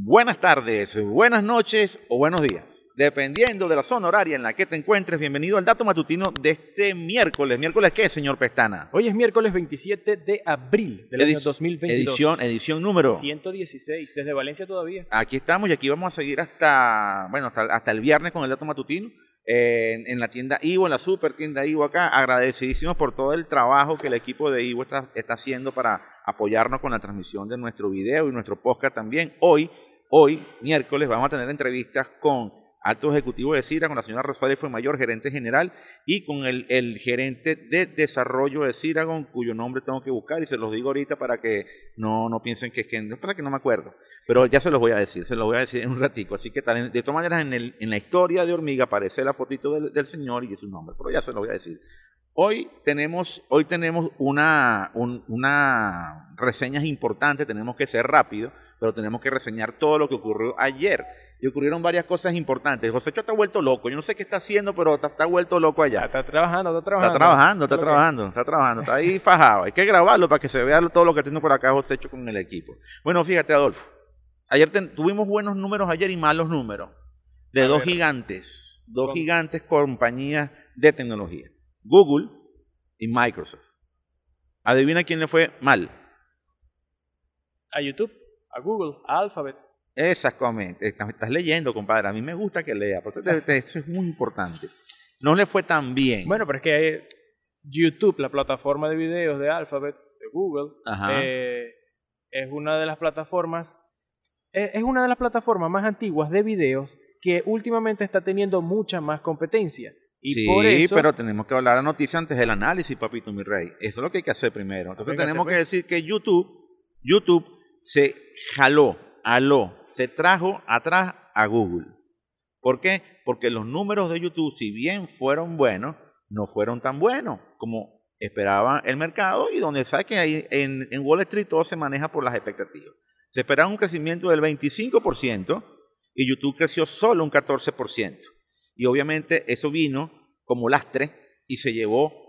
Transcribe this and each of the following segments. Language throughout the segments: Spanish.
Buenas tardes, buenas noches o buenos días. Dependiendo de la zona horaria en la que te encuentres, bienvenido al dato matutino de este miércoles. ¿Miércoles qué, señor Pestana? Hoy es miércoles 27 de abril del año 2022. Edición, edición número. 116, desde Valencia todavía. Aquí estamos y aquí vamos a seguir hasta, bueno, hasta, hasta el viernes con el dato matutino. En, en, la tienda Ivo, en la super tienda Ivo acá, agradecidísimos por todo el trabajo que el equipo de Ivo está, está haciendo para apoyarnos con la transmisión de nuestro video y nuestro podcast también. Hoy, hoy, miércoles, vamos a tener entrevistas con alto ejecutivo de CIRA, con la señora Rosario fue mayor, gerente general, y con el, gerente de desarrollo de Ciragon, cuyo nombre tengo que buscar, y se los digo ahorita para que no, no piensen que es que, pasa que no me acuerdo, pero ya se los voy a decir, se los voy a decir en un ratico, así que tal, de todas maneras en, el, en la historia de Hormiga aparece la fotito del, señor y su nombre, pero ya se los voy a decir. Hoy tenemos, hoy tenemos una, un, una reseñas importantes, tenemos que ser rápido, pero tenemos que reseñar todo lo que ocurrió ayer. Y ocurrieron varias cosas importantes. José Cho está vuelto loco. Yo no sé qué está haciendo, pero está, está vuelto loco allá. Está, está, trabajando, está trabajando. Está trabajando, está trabajando, está trabajando. Está ahí fajado. Hay que grabarlo para que se vea todo lo que tengo por acá José Cho con el equipo. Bueno, fíjate, Adolfo. Ayer ten, tuvimos buenos números ayer y malos números. De A dos ver. gigantes. Dos ¿Cómo? gigantes compañías de tecnología. Google y Microsoft. Adivina quién le fue mal. A YouTube, a Google, a Alphabet. Exactamente. Estás, leyendo, compadre. A mí me gusta que lea. Por eso, te- eso es muy importante. No le fue tan bien. Bueno, pero es que eh, YouTube, la plataforma de videos de Alphabet, de Google, eh, es una de las plataformas es es una de las plataformas más antiguas de videos que últimamente está teniendo mucha más competencia. Y sí, por eso, pero tenemos que hablar la noticia antes del análisis, papito mi rey. Eso es lo que hay que hacer primero. Entonces que tenemos hacer, que decir que YouTube, YouTube se jaló, aló, se trajo atrás a Google. ¿Por qué? Porque los números de YouTube, si bien fueron buenos, no fueron tan buenos como esperaba el mercado y donde sabe que en, en Wall Street todo se maneja por las expectativas. Se esperaba un crecimiento del 25% y YouTube creció solo un 14%. Y obviamente eso vino como lastre y se llevó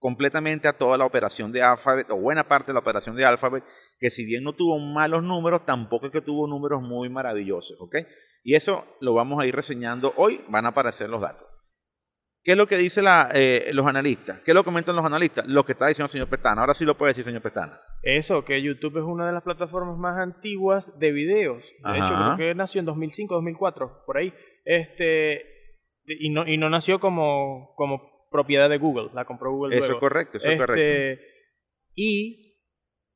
completamente a toda la operación de Alphabet, o buena parte de la operación de Alphabet, que si bien no tuvo malos números, tampoco es que tuvo números muy maravillosos, ¿ok? Y eso lo vamos a ir reseñando hoy, van a aparecer los datos. ¿Qué es lo que dicen los analistas? ¿Qué es lo comentan los analistas? Lo que está diciendo el señor Pestana. Ahora sí lo puede decir, señor Pestana. Eso, que YouTube es una de las plataformas más antiguas de videos. De hecho, creo que nació en 2005, 2004, por ahí. Este, y, no, y no nació como, como propiedad de Google, la compró Google Eso es correcto, eso es Este, correcto. Y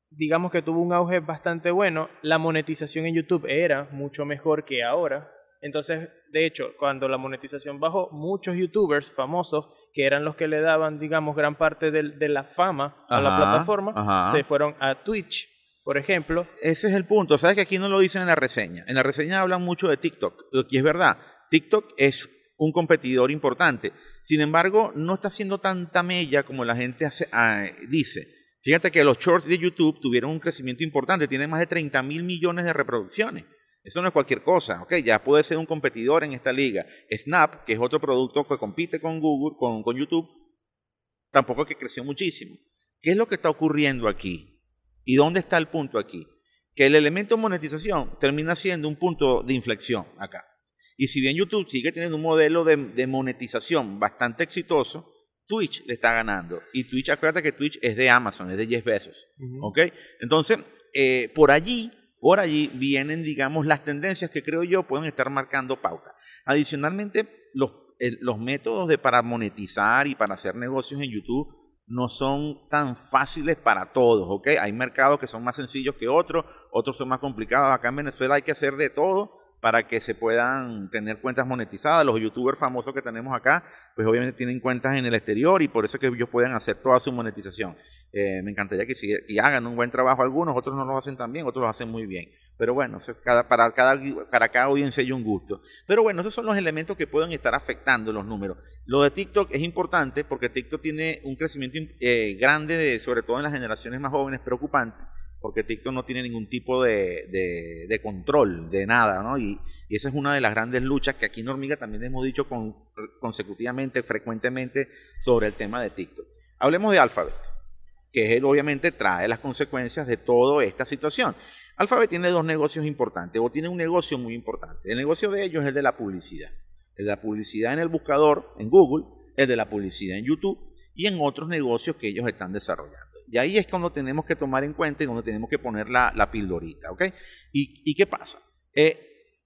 digamos que tuvo un auge bastante bueno. La monetización en YouTube era mucho mejor que ahora. Entonces, de hecho, cuando la monetización bajó, muchos youtubers famosos, que eran los que le daban, digamos, gran parte de, la fama a la plataforma, ajá. se fueron a Twitch, por ejemplo. Ese es el punto. Sabes que aquí no lo dicen en la reseña. En la reseña hablan mucho de TikTok. Y es verdad, TikTok es un competidor importante. Sin embargo, no está haciendo tanta mella como la gente ah, dice. Fíjate que los shorts de YouTube tuvieron un crecimiento importante. Tienen más de 30 mil millones de reproducciones. Eso no es cualquier cosa, ¿ok? Ya puede ser un competidor en esta liga. Snap, que es otro producto que compite con Google, con, con YouTube, tampoco es que creció muchísimo. ¿Qué es lo que está ocurriendo aquí? ¿Y dónde está el punto aquí? Que el elemento monetización termina siendo un punto de inflexión acá. Y si bien YouTube sigue teniendo un modelo de, de monetización bastante exitoso, Twitch le está ganando. Y Twitch, acuérdate que Twitch es de Amazon, es de Jeff Bezos. ¿Ok? Entonces, eh, por allí, por allí vienen, digamos, las tendencias que creo yo pueden estar marcando pauta. Adicionalmente, los, el- los métodos de para monetizar y para hacer negocios en YouTube no son tan fáciles para todos, ¿ok? Hay mercados que son más sencillos que otros, otros son más complicados. Acá en Venezuela hay que hacer de todo para que se puedan tener cuentas monetizadas. Los youtubers famosos que tenemos acá, pues obviamente tienen cuentas en el exterior y por eso es que ellos pueden hacer toda su monetización. Eh, me encantaría que, hagan un buen trabajo algunos, otros no lo hacen tan bien, otros lo hacen muy bien. Pero bueno, eso es cada, para, cada, para cada audiencia hay un gusto. Pero bueno, esos son los elementos que pueden estar afectando los números. Lo de TikTok es importante porque TikTok tiene un crecimiento eh, grande, de, sobre todo en las generaciones más jóvenes, preocupante, porque TikTok no tiene ningún tipo de, control de nada, ¿no? Y, esa es una de las grandes luchas que aquí en Hormiga también hemos dicho con, consecutivamente, frecuentemente, sobre el tema de TikTok. Hablemos de Alphabet, que él obviamente trae las consecuencias de toda esta situación. Alphabet tiene dos negocios importantes, o tiene un negocio muy importante. El negocio de ellos es el de la publicidad. El de la publicidad en el buscador, en Google, el de la publicidad en YouTube y en otros negocios que ellos están desarrollando. Y ahí es cuando tenemos que tomar en cuenta y donde tenemos que poner la, la pildorita, ¿ok? ¿Y, qué pasa? Eh,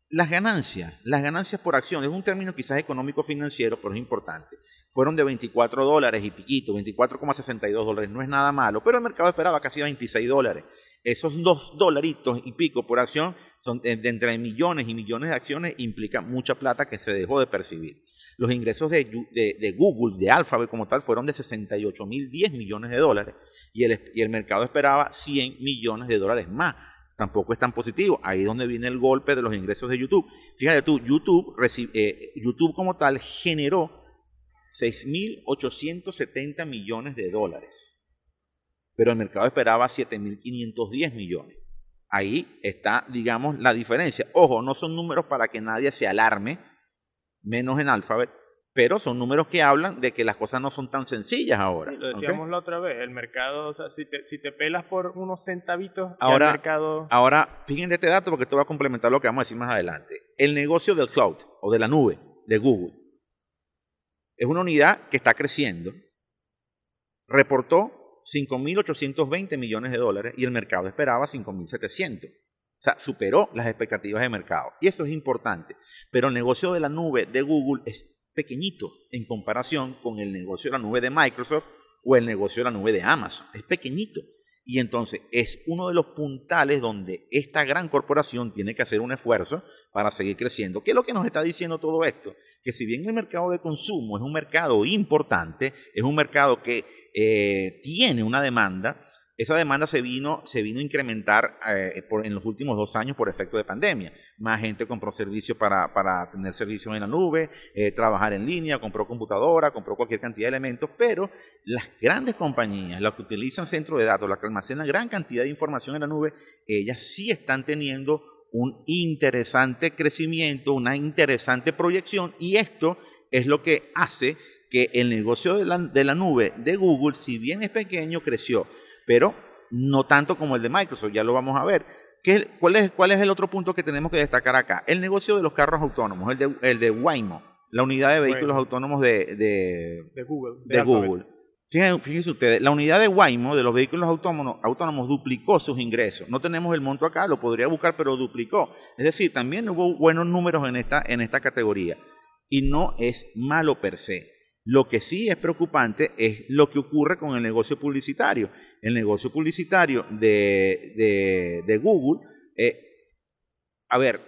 las ganancias, las ganancias por acción, es un término quizás económico financiero, pero es importante. Fueron de 24 dólares y piquito, 24,62 dólares, no es nada malo, pero el mercado esperaba casi 26 dólares. Esos dos dolaritos y pico por acción son de entre millones y millones de acciones implican mucha plata que se dejó de percibir. Los ingresos de, de, Google, de Alphabet como tal, fueron de 68 mil 10 millones de dólares y el, y el mercado esperaba 100 millones de dólares más. Tampoco es tan positivo. Ahí es donde viene el golpe de los ingresos de YouTube. Fíjate tú, YouTube, eh, YouTube como tal generó 6.870 millones de dólares pero el mercado esperaba 7.510 millones. Ahí está, digamos, la diferencia. Ojo, no son números para que nadie se alarme, menos en Alphabet, pero son números que hablan de que las cosas no son tan sencillas ahora. lo decíamos la otra vez, el mercado, o sea, si te, si te pelas por unos centavitos, ahora, el mercado... Ahora, fíjense este dato porque esto va a complementar lo que vamos a decir más adelante. El negocio del cloud o de la nube de Google es una unidad que está creciendo. Reportó 5.820 millones de dólares y el mercado esperaba 5.700. O sea, superó las expectativas de mercado. Y esto es importante. Pero el negocio de la nube de Google es pequeñito en comparación con el negocio de la nube de Microsoft o el negocio de la nube de Amazon. Es pequeñito. Y entonces es uno de los puntales donde esta gran corporación tiene que hacer un esfuerzo para seguir creciendo. ¿Qué es lo que nos está diciendo todo esto? Que si bien el mercado de consumo es un mercado importante, es un mercado que eh, tiene una demanda, esa demanda se vino, se vino a incrementar eh, en los últimos dos años por efecto de pandemia. Más gente compró servicios para, para, tener servicios en la nube, eh, trabajar en línea, compró computadora, compró cualquier cantidad de elementos, pero las grandes compañías, las que utilizan centros de datos, las que almacenan gran cantidad de información en la nube, ellas sí están teniendo un interesante crecimiento, una interesante proyección y esto es lo que hace que el negocio de la, nube de Google, si bien es pequeño, creció, pero no tanto como el de Microsoft, ya lo vamos a ver. ¿Qué, cuál, es, ¿Cuál es el otro punto que tenemos que destacar acá? El negocio de los carros autónomos, el de, el de Waymo, la unidad de vehículos autónomos de, de, Google. De, Google. Fíjense, ustedes, la unidad de Waymo de los vehículos autónomos, autónomos duplicó sus ingresos. No tenemos el monto acá, lo podría buscar, pero duplicó. Es decir, también hubo buenos números en esta, en esta categoría. Y no es malo per se. Lo que sí es preocupante es lo que ocurre con el negocio publicitario. El negocio publicitario de, Google, eh, a ver,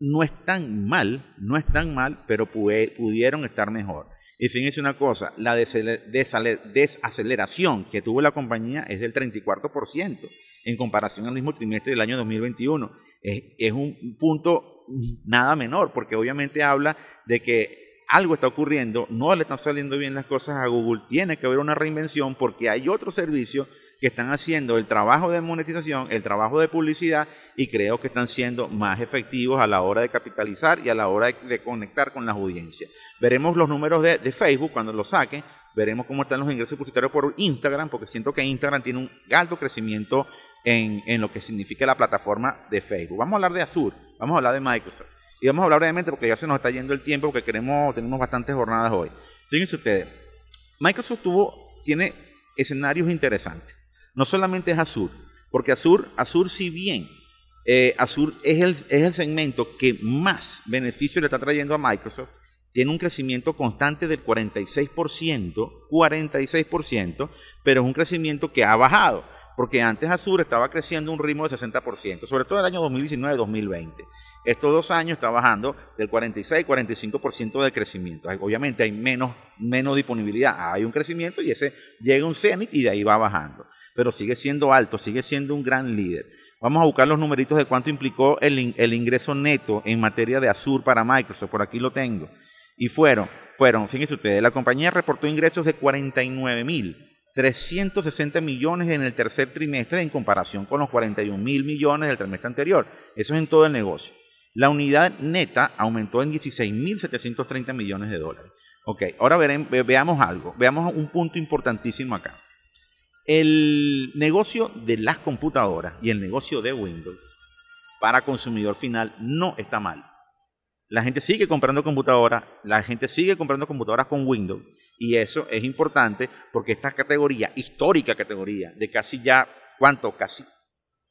no es tan mal, no es tan mal, pero pudieron estar mejor. Y fíjense una cosa, la desaceleración que tuvo la compañía es del 34% en comparación al mismo trimestre del año 2021. es un punto nada menor, porque obviamente habla de que algo está ocurriendo, no le están saliendo bien las cosas a Google, tiene que haber una reinvención porque hay otros servicios que están haciendo el trabajo de monetización, el trabajo de publicidad y creo que están siendo más efectivos a la hora de capitalizar y a la hora de, conectar con las audiencias. Veremos los números de, Facebook cuando los saquen, veremos cómo están los ingresos publicitarios por Instagram, porque siento que Instagram tiene un alto crecimiento en, en lo que significa la plataforma de Facebook. Vamos a hablar de Azure, vamos a hablar de Microsoft. Y vamos a hablar brevemente porque ya se nos está yendo el tiempo, porque queremos, tenemos bastantes jornadas hoy. Fíjense ustedes, Microsoft tuvo, tiene escenarios interesantes. No solamente es Azure, porque Azure, Azure si bien eh, Azure es el, es el segmento que más beneficio le está trayendo a Microsoft, tiene un crecimiento constante del 46%, 46%, pero es un crecimiento que ha bajado, porque antes Azure estaba creciendo un ritmo de 60%, sobre todo en el año 2019-2020. Estos dos años está bajando del 46-45% de crecimiento. Obviamente hay menos, menos disponibilidad, hay un crecimiento y ese llega un cenit y de ahí va bajando. Pero sigue siendo alto, sigue siendo un gran líder. Vamos a buscar los numeritos de cuánto implicó el, el ingreso neto en materia de Azure para Microsoft. Por aquí lo tengo. Y fueron, fueron, fíjense ustedes, la compañía reportó ingresos de 49 mil 360 millones en el tercer trimestre en comparación con los 41 mil millones del trimestre anterior. Eso es en todo el negocio. La unidad neta aumentó en 16.730 millones de dólares. Ok, ahora veamos algo, veamos un punto importantísimo acá. el negocio de las computadoras y el negocio de Windows para consumidor final no está mal. La gente sigue comprando computadoras, la gente sigue comprando computadoras con Windows y eso es importante porque esta categoría, histórica categoría, de casi ya, ¿cuánto? Casi,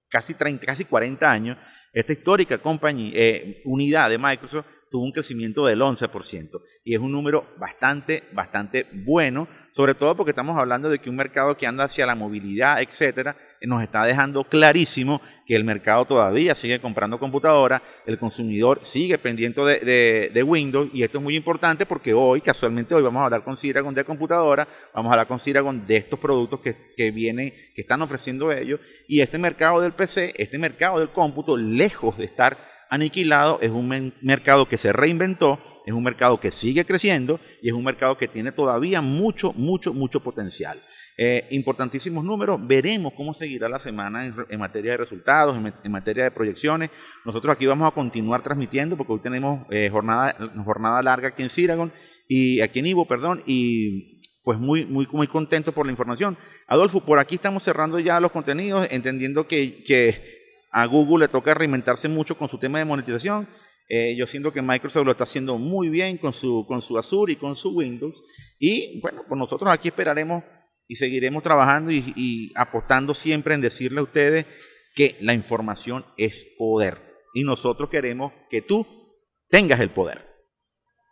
casi 30, casi 40 años, esta histórica compañía, eh, unidad de Microsoft tuvo un crecimiento del 11% y es un número bastante, bastante bueno, sobre todo porque estamos hablando de que un mercado que anda hacia la movilidad, etcétera, nos está dejando clarísimo que el mercado todavía sigue comprando computadoras, el consumidor sigue pendiente de, Windows y esto es muy importante porque hoy, casualmente hoy vamos a hablar con Ciragon de computadora, vamos a hablar con Ciragon de estos productos que, que vienen, que están ofreciendo ellos y este mercado del PC, este mercado del cómputo, lejos de estar aniquilado, es un mercado que se reinventó, es un mercado que sigue creciendo y es un mercado que tiene todavía mucho, mucho, mucho potencial. Eh, importantísimos números, veremos cómo seguirá la semana en, materia de resultados, en, materia de proyecciones. Nosotros aquí vamos a continuar transmitiendo porque hoy tenemos eh, jornada, jornada larga aquí en Ciragon y aquí en Ivo, perdón, y pues muy, muy, muy contento por la información. Adolfo, por aquí estamos cerrando ya los contenidos, entendiendo que, que a Google le toca reinventarse mucho con su tema de monetización. Eh, yo siento que Microsoft lo está haciendo muy bien con su, con su Azure y con su Windows. Y bueno, pues nosotros aquí esperaremos y seguiremos trabajando y, apostando siempre en decirle a ustedes que la información es poder. Y nosotros queremos que tú tengas el poder.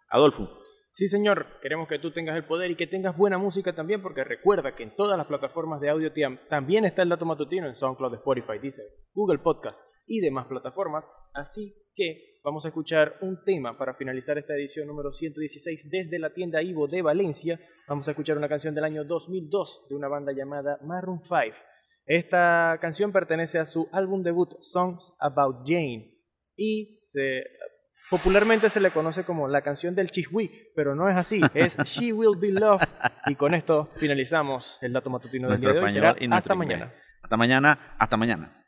Adolfo. Sí, señor, queremos que tú tengas el poder y que tengas buena música también, porque recuerda que en todas las plataformas de audio también está el dato matutino en SoundCloud, Spotify, Deezer, Google Podcast y demás plataformas. Así que vamos a escuchar un tema para finalizar esta edición número 116 desde la tienda Ivo de Valencia. Vamos a escuchar una canción del año 2002 de una banda llamada Maroon 5. Esta canción pertenece a su álbum debut Songs About Jane y se Popularmente se le conoce como la canción del Chihui, pero no es así, es She Will Be Loved. Y con esto finalizamos el dato matutino del día de hoy. hasta mañana. Hasta mañana, hasta mañana.